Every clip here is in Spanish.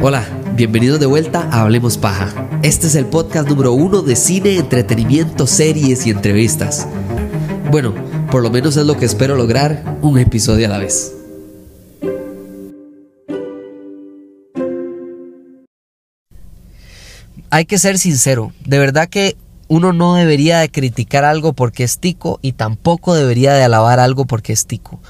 Hola, bienvenidos de vuelta a Hablemos Paja. Este es el podcast número uno de cine, entretenimiento, series y entrevistas. Bueno, por lo menos es lo que espero lograr, un episodio a la vez. Hay que ser sincero, de verdad que uno no debería de criticar algo porque es tico y tampoco debería de alabar algo porque es tico.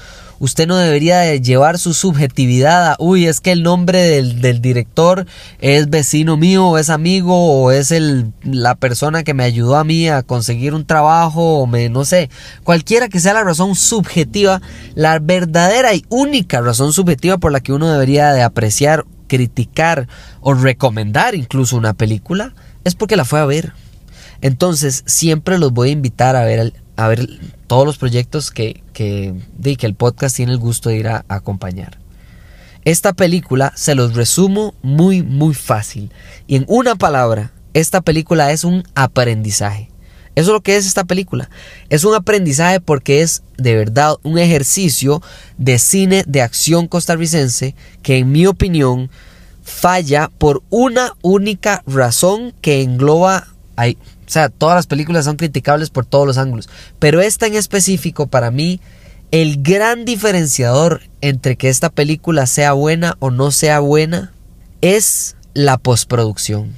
Usted no debería de llevar su subjetividad a, uy, es que el nombre del, director es vecino mío, o es amigo, o es el, la persona que me ayudó a mí a conseguir un trabajo, o me, no sé, cualquiera que sea la razón subjetiva, la verdadera y única razón subjetiva por la que uno debería de apreciar, criticar o recomendar incluso una película, es porque la fue a ver. Entonces, siempre los voy a invitar a ver, a ver todos los proyectos que, que, que el podcast tiene el gusto de ir a, acompañar. Esta película se los resumo muy, muy fácil. Y en una palabra, esta película es un aprendizaje. Eso es lo que es esta película. Es un aprendizaje porque es de verdad un ejercicio de cine de acción costarricense que en mi opinión falla por una única razón que engloba sea, todas las películas son criticables por todos los ángulos. Pero esta en específico, para mí, el gran diferenciador entre que esta película sea buena o no sea buena es la postproducción.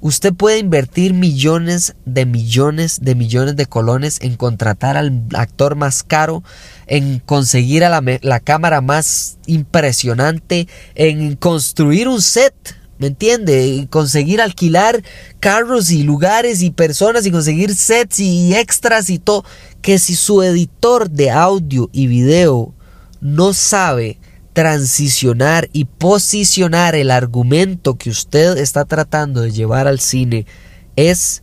Usted puede invertir millones de millones de millones de colones en contratar al actor más caro, en conseguir a la, la cámara más impresionante, en construir un set ¿Me entiende? Conseguir alquilar carros y lugares y personas y conseguir sets y extras y todo. Que si su editor de audio y video no sabe transicionar y posicionar el argumento que usted está tratando de llevar al cine, es,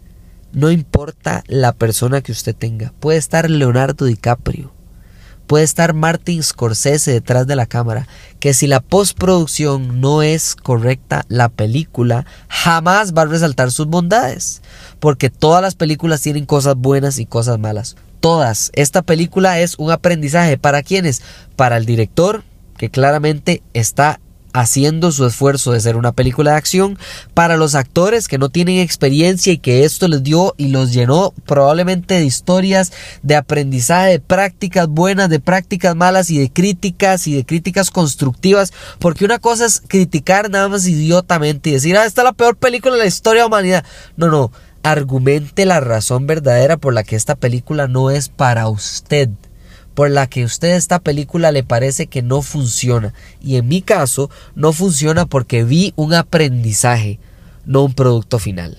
no importa la persona que usted tenga. Puede estar Leonardo DiCaprio puede estar Martin Scorsese detrás de la cámara, que si la postproducción no es correcta, la película jamás va a resaltar sus bondades, porque todas las películas tienen cosas buenas y cosas malas. Todas. Esta película es un aprendizaje para quienes, para el director, que claramente está haciendo su esfuerzo de ser una película de acción. Para los actores que no tienen experiencia y que esto les dio y los llenó probablemente de historias, de aprendizaje, de prácticas buenas, de prácticas malas y de críticas y de críticas constructivas, porque una cosa es criticar nada más idiotamente y decir, ah, esta es la peor película de la historia de la humanidad. No, no, argumente la razón verdadera por la que esta película no es para usted por la que usted esta película le parece que no funciona. Y en mi caso, no funciona porque vi un aprendizaje, no un producto final.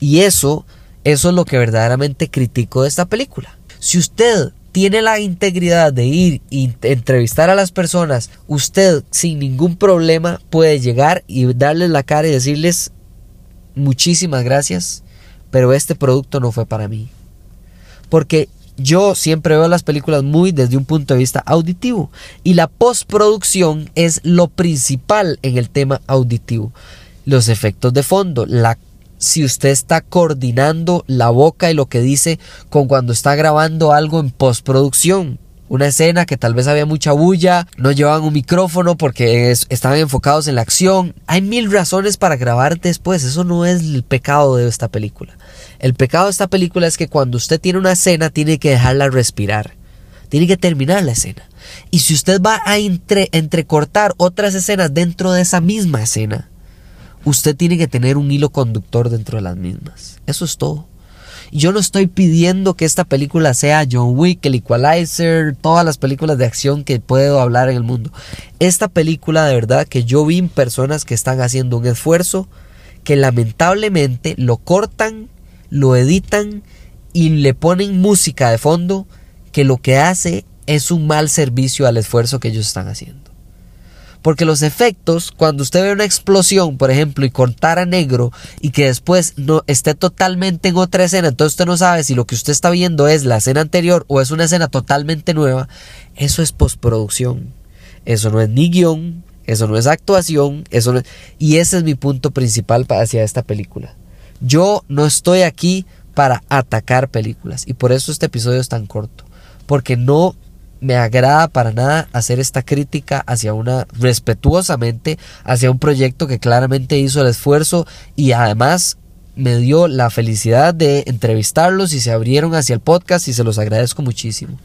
Y eso, eso es lo que verdaderamente critico de esta película. Si usted tiene la integridad de ir y entrevistar a las personas, usted sin ningún problema puede llegar y darles la cara y decirles muchísimas gracias, pero este producto no fue para mí. Porque yo siempre veo las películas muy desde un punto de vista auditivo y la postproducción es lo principal en el tema auditivo. Los efectos de fondo, la si usted está coordinando la boca y lo que dice con cuando está grabando algo en postproducción. Una escena que tal vez había mucha bulla, no llevaban un micrófono porque estaban enfocados en la acción. Hay mil razones para grabar después, eso no es el pecado de esta película. El pecado de esta película es que cuando usted tiene una escena tiene que dejarla respirar. Tiene que terminar la escena. Y si usted va a entrecortar otras escenas dentro de esa misma escena, usted tiene que tener un hilo conductor dentro de las mismas. Eso es todo. Yo no estoy pidiendo que esta película sea John Wick, el Equalizer, todas las películas de acción que puedo hablar en el mundo. Esta película de verdad que yo vi personas que están haciendo un esfuerzo que lamentablemente lo cortan lo editan y le ponen música de fondo que lo que hace es un mal servicio al esfuerzo que ellos están haciendo. Porque los efectos, cuando usted ve una explosión, por ejemplo, y cortar a negro y que después no esté totalmente en otra escena, entonces usted no sabe si lo que usted está viendo es la escena anterior o es una escena totalmente nueva, eso es postproducción. Eso no es ni guion, eso no es actuación, eso no y ese es mi punto principal hacia esta película. Yo no estoy aquí para atacar películas y por eso este episodio es tan corto, porque no me agrada para nada hacer esta crítica hacia una respetuosamente hacia un proyecto que claramente hizo el esfuerzo y además me dio la felicidad de entrevistarlos y se abrieron hacia el podcast y se los agradezco muchísimo.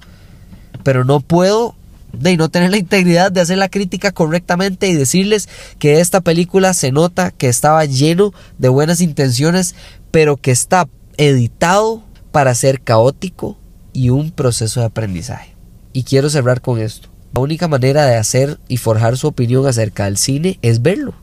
Pero no puedo de no tener la integridad de hacer la crítica correctamente y decirles que esta película se nota que estaba lleno de buenas intenciones, pero que está editado para ser caótico y un proceso de aprendizaje. Y quiero cerrar con esto. La única manera de hacer y forjar su opinión acerca del cine es verlo.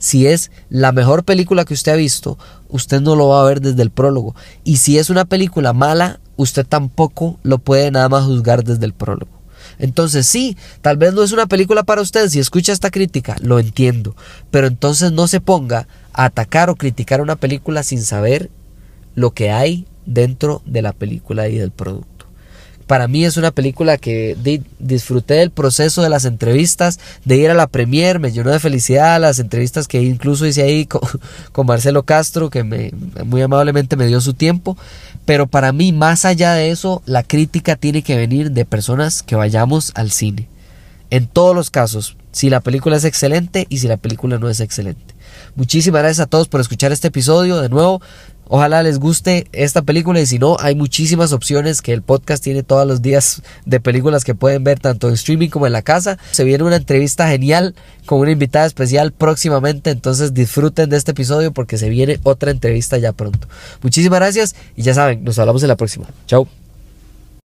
Si es la mejor película que usted ha visto, usted no lo va a ver desde el prólogo. Y si es una película mala, usted tampoco lo puede nada más juzgar desde el prólogo. Entonces sí, tal vez no es una película para usted si escucha esta crítica, lo entiendo, pero entonces no se ponga a atacar o criticar una película sin saber lo que hay dentro de la película y del producto. Para mí es una película que disfruté del proceso de las entrevistas, de ir a la premier, me llenó de felicidad las entrevistas que incluso hice ahí con, con Marcelo Castro, que me, muy amablemente me dio su tiempo. Pero para mí, más allá de eso, la crítica tiene que venir de personas que vayamos al cine. En todos los casos, si la película es excelente y si la película no es excelente. Muchísimas gracias a todos por escuchar este episodio. De nuevo, Ojalá les guste esta película y si no, hay muchísimas opciones que el podcast tiene todos los días de películas que pueden ver tanto en streaming como en la casa. Se viene una entrevista genial con una invitada especial próximamente, entonces disfruten de este episodio porque se viene otra entrevista ya pronto. Muchísimas gracias y ya saben, nos hablamos en la próxima. Chao.